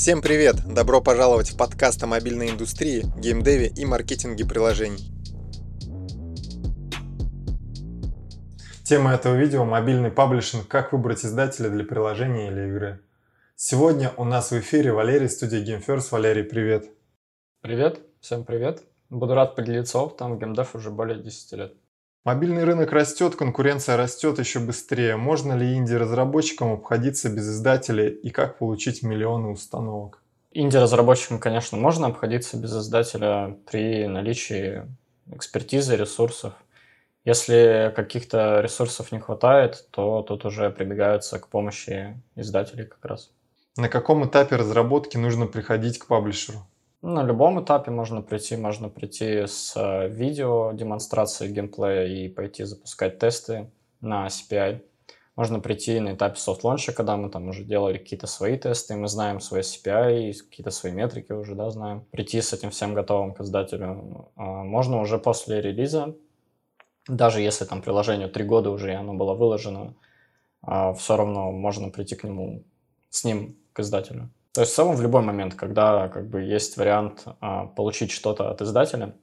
Всем привет! Добро пожаловать в подкаст о мобильной индустрии, геймдеве и маркетинге приложений. Тема этого видео – мобильный паблишинг «Как выбрать издателя для приложения или игры». Сегодня у нас в эфире Валерий, студия GameFirst. Валерий, привет! Привет, всем привет. Буду рад поделиться опытом в геймдев уже более 10 лет. Мобильный рынок растет, конкуренция растет еще быстрее. Можно ли инди-разработчикам обходиться без издателей и как получить миллионы установок? Инди-разработчикам, конечно, можно обходиться без издателя при наличии экспертизы, ресурсов. Если каких-то ресурсов не хватает, то тут уже прибегаются к помощи издателей как раз. На каком этапе разработки нужно приходить к паблишеру? На любом этапе можно прийти, можно прийти с э, видео демонстрацией геймплея и пойти запускать тесты на CPI. Можно прийти на этапе soft launch а, когда мы там уже делали какие-то свои тесты, мы знаем свои CPI, какие-то свои метрики уже, да, знаем. Прийти с этим всем готовым к издателю. А, можно уже после релиза, даже если там приложению три года уже и оно было выложено, а, все равно можно прийти к нему, с ним к издателю. То есть в целом в любой момент, когда как бы есть вариант а, получить что-то от издателя,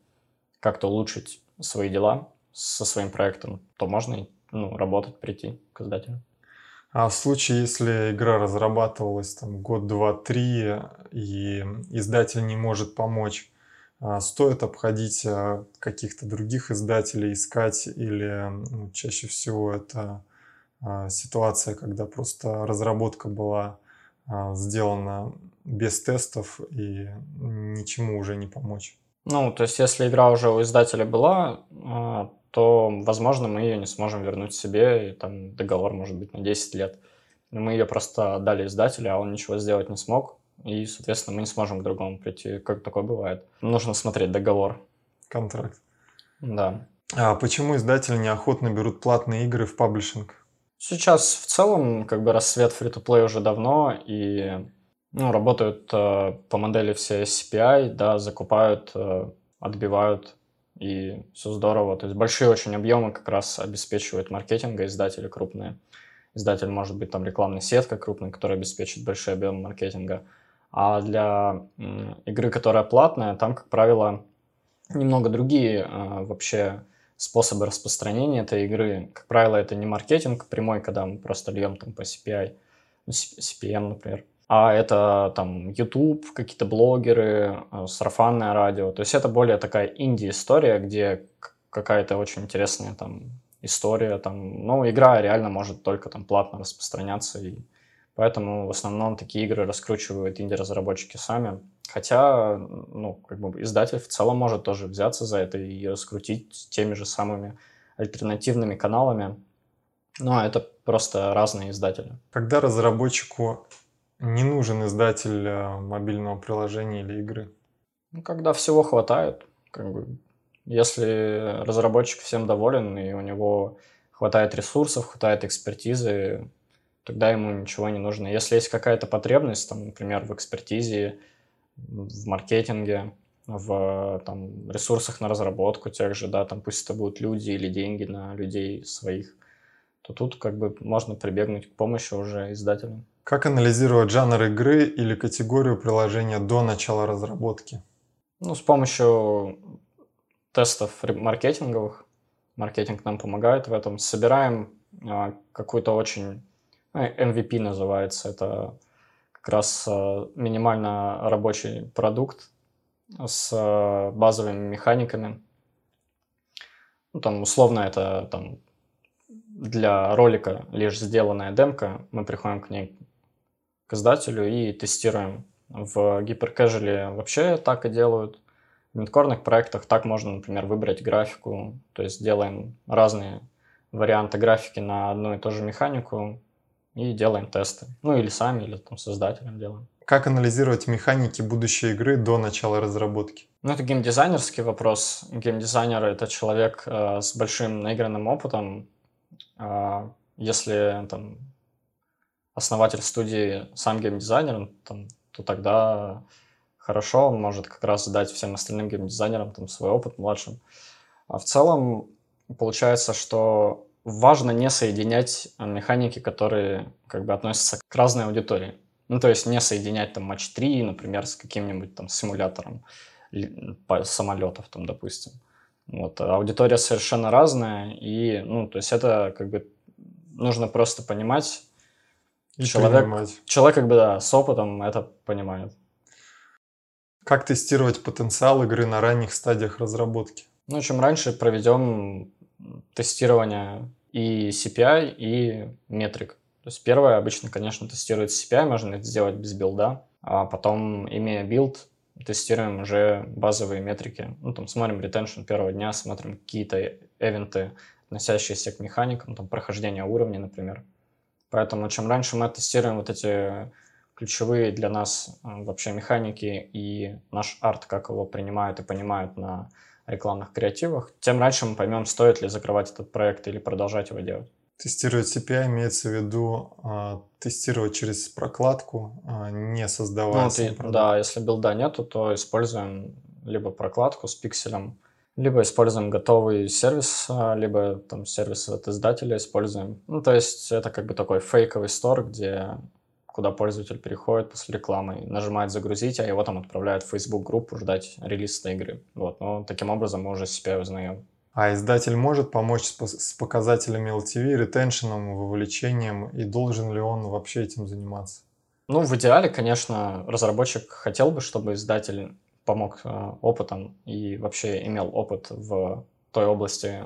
как-то улучшить свои дела со своим проектом, то можно ну, работать, прийти к издателю. А в случае, если игра разрабатывалась там год, два, три, и издатель не может помочь, а, стоит обходить а, каких-то других издателей, искать, или ну, чаще всего это а, ситуация, когда просто разработка была сделано без тестов и ничему уже не помочь. Ну, то есть, если игра уже у издателя была, а, то, возможно, мы ее не сможем вернуть себе, и там договор может быть на 10 лет. Мы ее просто отдали издателю, а он ничего сделать не смог, и, соответственно, мы не сможем к другому прийти. Как такое бывает? Нужно смотреть договор. Контракт. Да. А почему издатели неохотно берут платные игры в паблишинг? Сейчас в целом как бы рассвет фри-то-плей уже давно, и ну, работают э, по модели все CPI, да, закупают, э, отбивают, и все здорово. То есть большие очень объемы как раз обеспечивают маркетинга издатели крупные. Издатель может быть там рекламная сетка крупная, которая обеспечит большой объем маркетинга. А для э, игры, которая платная, там, как правило, немного другие э, вообще способы распространения этой игры. Как правило, это не маркетинг прямой, когда мы просто льем там по CPI, ну, CPM, например, а это там YouTube, какие-то блогеры, э, сарафанное радио. То есть это более такая инди-история, где какая-то очень интересная там история, там, ну, игра реально может только там платно распространяться, и поэтому в основном такие игры раскручивают инди-разработчики сами. Хотя, ну, как бы издатель в целом может тоже взяться за это и раскрутить теми же самыми альтернативными каналами. Но это просто разные издатели. Когда разработчику не нужен издатель э, мобильного приложения или игры? Ну, когда всего хватает. Как бы, если разработчик всем доволен и у него хватает ресурсов, хватает экспертизы, тогда ему ничего не нужно. Если есть какая-то потребность, там, например, в экспертизе, в маркетинге, в там, ресурсах на разработку тех же, да, там пусть это будут люди или деньги на людей своих, то тут как бы можно прибегнуть к помощи уже издателям. Как анализировать жанр игры или категорию приложения до начала разработки? Ну, с помощью тестов маркетинговых. Маркетинг нам помогает в этом. Собираем а, какую-то очень... Ну, MVP называется. Это как раз э, минимально рабочий продукт с э, базовыми механиками. Ну, там условно это там для ролика лишь сделанная демка. Мы приходим к ней к издателю и тестируем. В гиперкэжеле вообще так и делают. В мидкорных проектах так можно, например, выбрать графику. То есть делаем разные варианты графики на одну и ту же механику, и делаем тесты. Ну или сами, или там создателем делаем. Как анализировать механики будущей игры до начала разработки? Ну, это геймдизайнерский вопрос. Геймдизайнер — это человек э, с большим наигранным опытом. Э, если там основатель студии сам геймдизайнер, там, то тогда хорошо, он может как раз дать всем остальным геймдизайнерам там, свой опыт младшим. А в целом получается, что важно не соединять э, механики, которые как бы относятся к разной аудитории. Ну, то есть не соединять там матч 3, например, с каким-нибудь там симулятором самолетов, там, допустим. Вот. Аудитория совершенно разная, и, ну, то есть это как бы нужно просто понимать. И человек, принимать. человек как бы, да, с опытом это понимает. Как тестировать потенциал игры на ранних стадиях разработки? Ну, чем раньше проведем тестирование и CPI, и метрик. То есть первое обычно, конечно, тестируется CPI, можно это сделать без билда, а потом, имея билд, тестируем уже базовые метрики. Ну, там смотрим retention первого дня, смотрим какие-то эвенты, относящиеся к механикам, там прохождение уровней, например. Поэтому чем раньше мы тестируем вот эти ключевые для нас вообще механики и наш арт, как его принимают и понимают на рекламных креативах, тем раньше мы поймем, стоит ли закрывать этот проект или продолжать его делать. Тестировать CPI имеется в виду э, тестировать через прокладку, э, не создавая ну, ты, Да, если билда нету, то используем либо прокладку с пикселем, либо используем готовый сервис, а, либо там сервис от издателя используем. Ну, то есть это как бы такой фейковый стор, где куда пользователь переходит после рекламы, нажимает «Загрузить», а его там отправляют в Facebook-группу ждать релиз этой игры. Вот, но таким образом мы уже CPI узнаем. А издатель может помочь с показателями LTV, ретеншеном, вовлечением, и должен ли он вообще этим заниматься? Ну, в идеале, конечно, разработчик хотел бы, чтобы издатель помог э, опытом и вообще имел опыт в той области,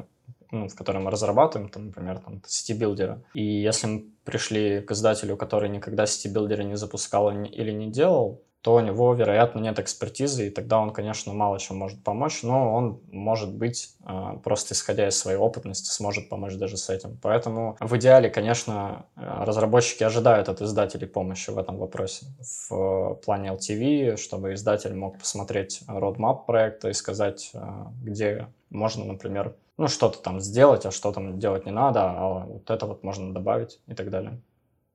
ну, в которой мы разрабатываем, там, например, там, city builder а. И если мы пришли к издателю, который никогда city builder а не запускал или не делал, то у него, вероятно, нет экспертизы, и тогда он, конечно, мало чем может помочь, но он, может быть, а, просто исходя из своей опытности, сможет помочь даже с этим. Поэтому в идеале, конечно, а, разработчики ожидают от издателей помощи в этом вопросе. В плане LTV, чтобы издатель мог посмотреть roadmap проекта и сказать, а, где можно, например, ну, что-то там сделать, а что там делать не надо, а вот это вот можно добавить и так далее.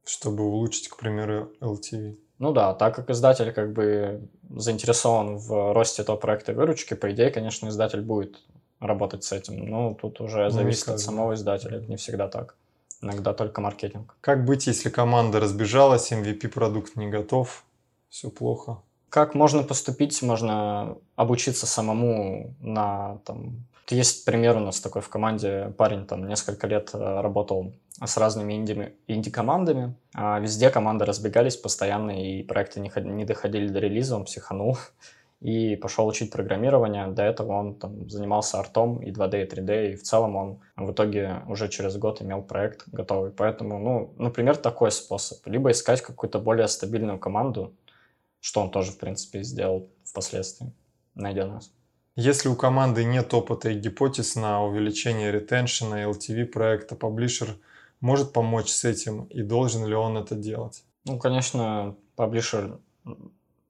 Чтобы улучшить, к примеру, LTV. Ну да, так как издатель как бы заинтересован в росте этого проекта выручки, по идее, конечно, издатель будет работать с этим. Но тут уже ну, зависит от самого издателя, это не всегда так. Иногда только маркетинг. Как быть, если команда разбежалась, MVP продукт не готов, все плохо? Как можно поступить? Можно обучиться самому на там, есть пример у нас такой в команде, парень там несколько лет э, работал с разными инди, инди-командами. А везде команды разбегались постоянно, и проекты не, не доходили до релиза, он психанул и пошел учить программирование. До этого он там занимался артом и 2D, и 3D, и в целом он в итоге уже через год имел проект готовый. Поэтому, ну, например, такой способ. Либо искать какую-то более стабильную команду, что он тоже, в принципе, сделал впоследствии, найдя нас. Если у команды нет опыта и гипотез на увеличение ретеншена LTV проекта, паблишер может помочь с этим и должен ли он это делать? Ну, конечно, паблишер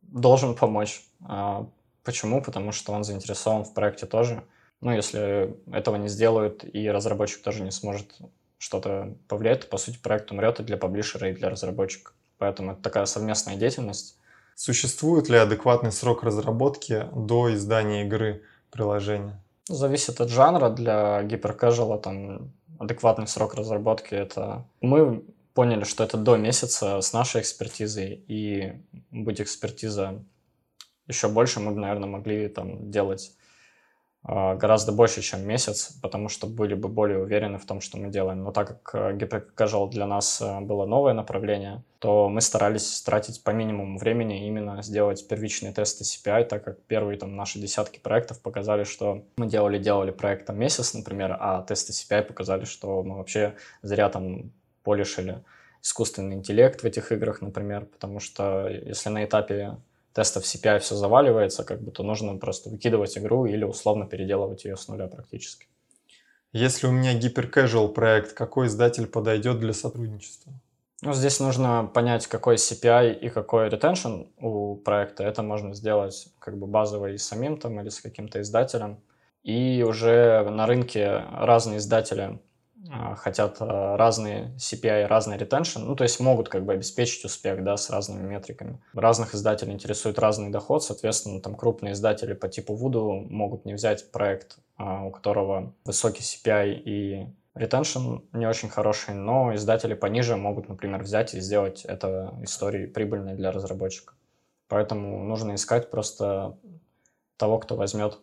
должен помочь. А почему? Потому что он заинтересован в проекте тоже. Ну, если этого не сделают и разработчик тоже не сможет что-то повлиять, то, по сути, проект умрет и для паблишера, и для разработчика. Поэтому это такая совместная деятельность. Существует ли адекватный срок разработки до издания игры приложения? Зависит от жанра. Для гиперкэжуала там адекватный срок разработки это... Мы поняли, что это до месяца с нашей экспертизой, и будь экспертиза еще больше, мы бы, наверное, могли там делать гораздо больше, чем месяц, потому что были бы более уверены в том, что мы делаем. Но так как э, GPCasual для нас э, было новое направление, то мы старались тратить по минимуму времени именно сделать первичные тесты CPI, так как первые там наши десятки проектов показали, что мы делали-делали проект там месяц, например, а тесты CPI показали, что мы вообще зря там полишили искусственный интеллект в этих играх, например, потому что если на этапе тестов CPI все заваливается, как бы, то нужно просто выкидывать игру или условно переделывать ее с нуля практически. Если у меня гиперкэжуал проект, какой издатель подойдет для сотрудничества? Ну, здесь нужно понять, какой CPI и какой retention у проекта. Это можно сделать как бы базово и самим там или с каким-то издателем. И уже на рынке разные издатели хотят а, разные CPI, разный retention, ну, то есть могут как бы обеспечить успех, да, с разными метриками. Разных издателей интересует разный доход, соответственно, там крупные издатели по типу Voodoo могут не взять проект, а, у которого высокий CPI и ретеншн не очень хороший, но издатели пониже могут, например, взять и сделать это историей прибыльной для разработчика. Поэтому нужно искать просто того, кто возьмет.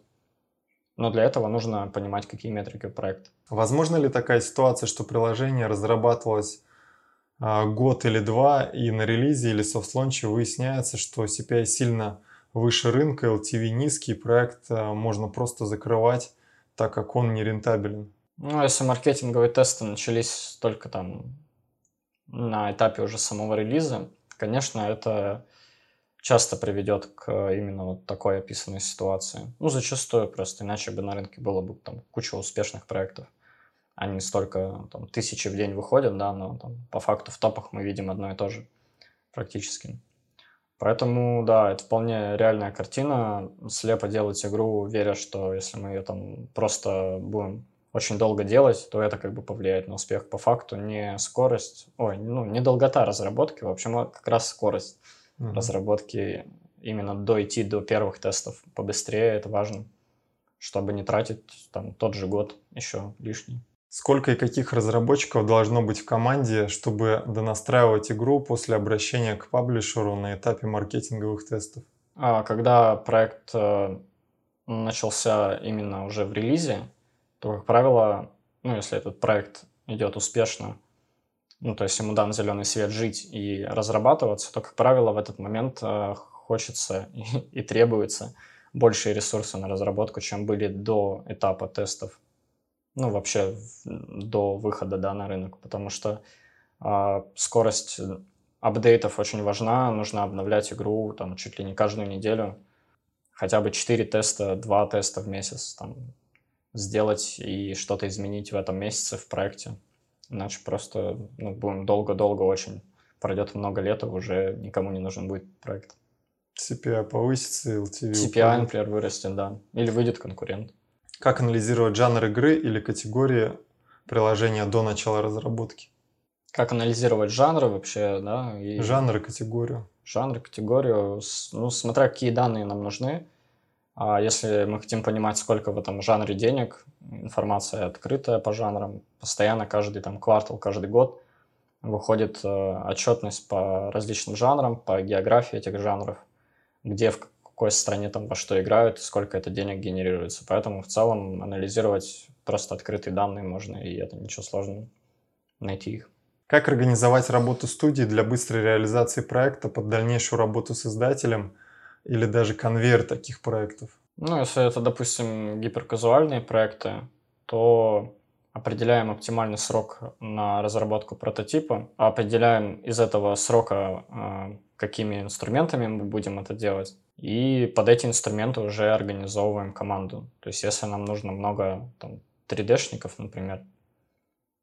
Но для этого нужно понимать, какие метрики проекта. Возможно ли такая ситуация, что приложение разрабатывалось а, год или два, и на релизе или софт-лонче выясняется, что CPI сильно выше рынка, LTV низкий, проект а, можно просто закрывать, так как он не рентабелен? Ну, если маркетинговые тесты начались только там на этапе уже самого релиза, конечно, это часто приведет к именно вот такой описанной ситуации. Ну, зачастую просто, иначе бы на рынке было бы там куча успешных проектов. Они столько, там, тысячи в день выходят, да, но там, по факту в топах мы видим одно и то же практически. Поэтому, да, это вполне реальная картина. Слепо делать игру, веря, что если мы ее там просто будем очень долго делать, то это как бы повлияет на успех. По факту не скорость, ой, ну, не долгота разработки, в общем, а как раз скорость mm-hmm. разработки именно дойти до первых тестов побыстрее, это важно, чтобы не тратить там тот же год еще лишний. Сколько и каких разработчиков должно быть в команде, чтобы донастраивать игру после обращения к паблишеру на этапе маркетинговых тестов? А, когда проект э, начался именно уже в релизе, то, как правило, ну, если этот проект идет успешно, ну, то есть ему дан зеленый свет жить и разрабатываться, то, как правило, в этот момент э, хочется и, и требуется большие ресурсы на разработку, чем были до этапа тестов ну, вообще до выхода, да, на рынок, потому что э, скорость апдейтов очень важна, нужно обновлять игру там чуть ли не каждую неделю, хотя бы 4 теста, 2 теста в месяц там сделать и что-то изменить в этом месяце в проекте, иначе просто ну, будем долго-долго очень, пройдет много лет, и уже никому не нужен будет проект. CPI повысится, LTV CPI, например, вырастет, да. Или выйдет конкурент. Как анализировать жанр игры или категории приложения до начала разработки? Как анализировать жанры вообще, да? И... Жанр и категорию. Жанр, категорию, ну, смотря какие данные нам нужны. А если мы хотим понимать, сколько в этом жанре денег, информация открытая по жанрам, постоянно каждый там квартал, каждый год выходит э, отчетность по различным жанрам, по географии этих жанров, где в какой стране там во что играют, сколько это денег генерируется. Поэтому в целом анализировать просто открытые данные можно, и это ничего сложного найти их. Как организовать работу студии для быстрой реализации проекта под дальнейшую работу с издателем или даже конвейер таких проектов? Ну, если это, допустим, гиперказуальные проекты, то определяем оптимальный срок на разработку прототипа, определяем из этого срока, а, какими инструментами мы будем это делать, и под эти инструменты уже организовываем команду. То есть, если нам нужно много там, 3D-шников, например,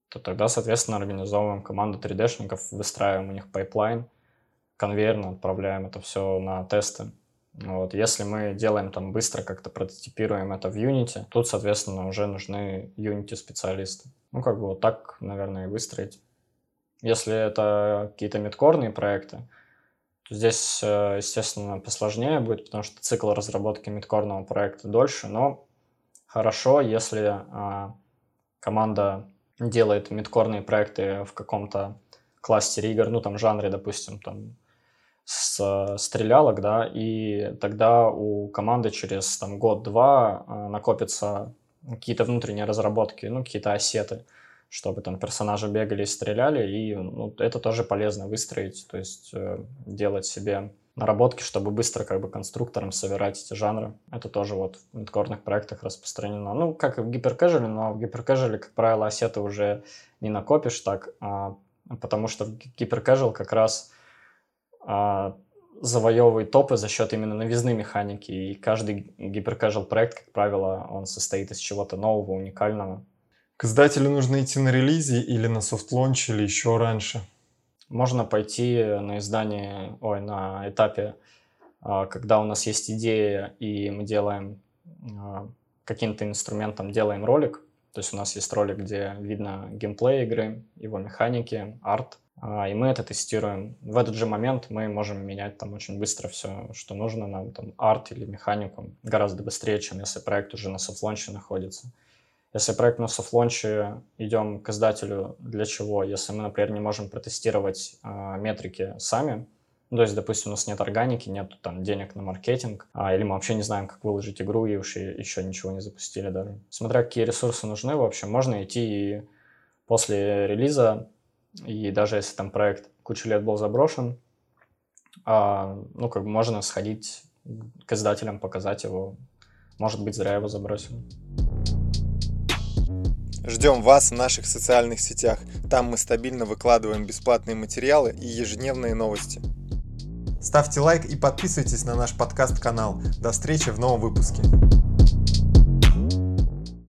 то тогда, соответственно, организовываем команду 3D-шников, выстраиваем у них пайплайн, конвейерно отправляем это все на тесты. Вот. Если мы делаем там быстро, как-то прототипируем это в Unity, тут, соответственно, уже нужны Unity-специалисты. Ну, как бы вот так, наверное, и выстроить. Если это какие-то мидкорные проекты, Здесь, э, естественно, посложнее будет, потому что цикл разработки мидкорного проекта дольше, но хорошо, если а, команда делает мидкорные проекты в каком-то кластере игр, ну, там, жанре, допустим, там, с стрелялок, да, и тогда у команды через, там, год-два а, накопятся какие-то внутренние разработки, ну, какие-то ассеты, чтобы там персонажи бегали и стреляли, и ну, это тоже полезно выстроить, то есть э, делать себе наработки, чтобы быстро как бы конструктором собирать эти жанры. Это тоже вот в мидкорных проектах распространено. Ну, как и в гиперкэжуале, но в гиперкэжуале, как правило, ассеты уже не накопишь так, а, потому что в hyper-casual как раз завоевывает топы за счет именно новизны механики, и каждый hyper-casual проект, как правило, он состоит из чего-то нового, уникального. К издателю нужно идти на релизе или на soft launch, или еще раньше? Можно пойти на издание, ой, на этапе, а, когда у нас есть идея, и мы делаем а, каким-то инструментом, делаем ролик. То есть у нас есть ролик, где видно геймплей игры, его механики, арт, а, и мы это тестируем. В этот же момент мы можем менять там очень быстро все, что нужно нам, там, арт или механику, гораздо быстрее, чем если проект уже на soft launch'е находится. Если проект на soft launch'е, идем к издателю для чего? Если мы, например, не можем протестировать э, метрики сами, ну, то есть, допустим, у нас нет органики, нет там денег на маркетинг, а, или мы вообще не знаем, как выложить игру, и уж еще ничего не запустили даже. Смотря какие ресурсы нужны, в общем, можно идти и после релиза, и даже если там проект кучу лет был заброшен, а, ну, как бы можно сходить к издателям, показать его. Может быть, зря его забросил. Ждем вас в наших социальных сетях. Там мы стабильно выкладываем бесплатные материалы и ежедневные новости. Ставьте лайк и подписывайтесь на наш подкаст-канал. До встречи в новом выпуске.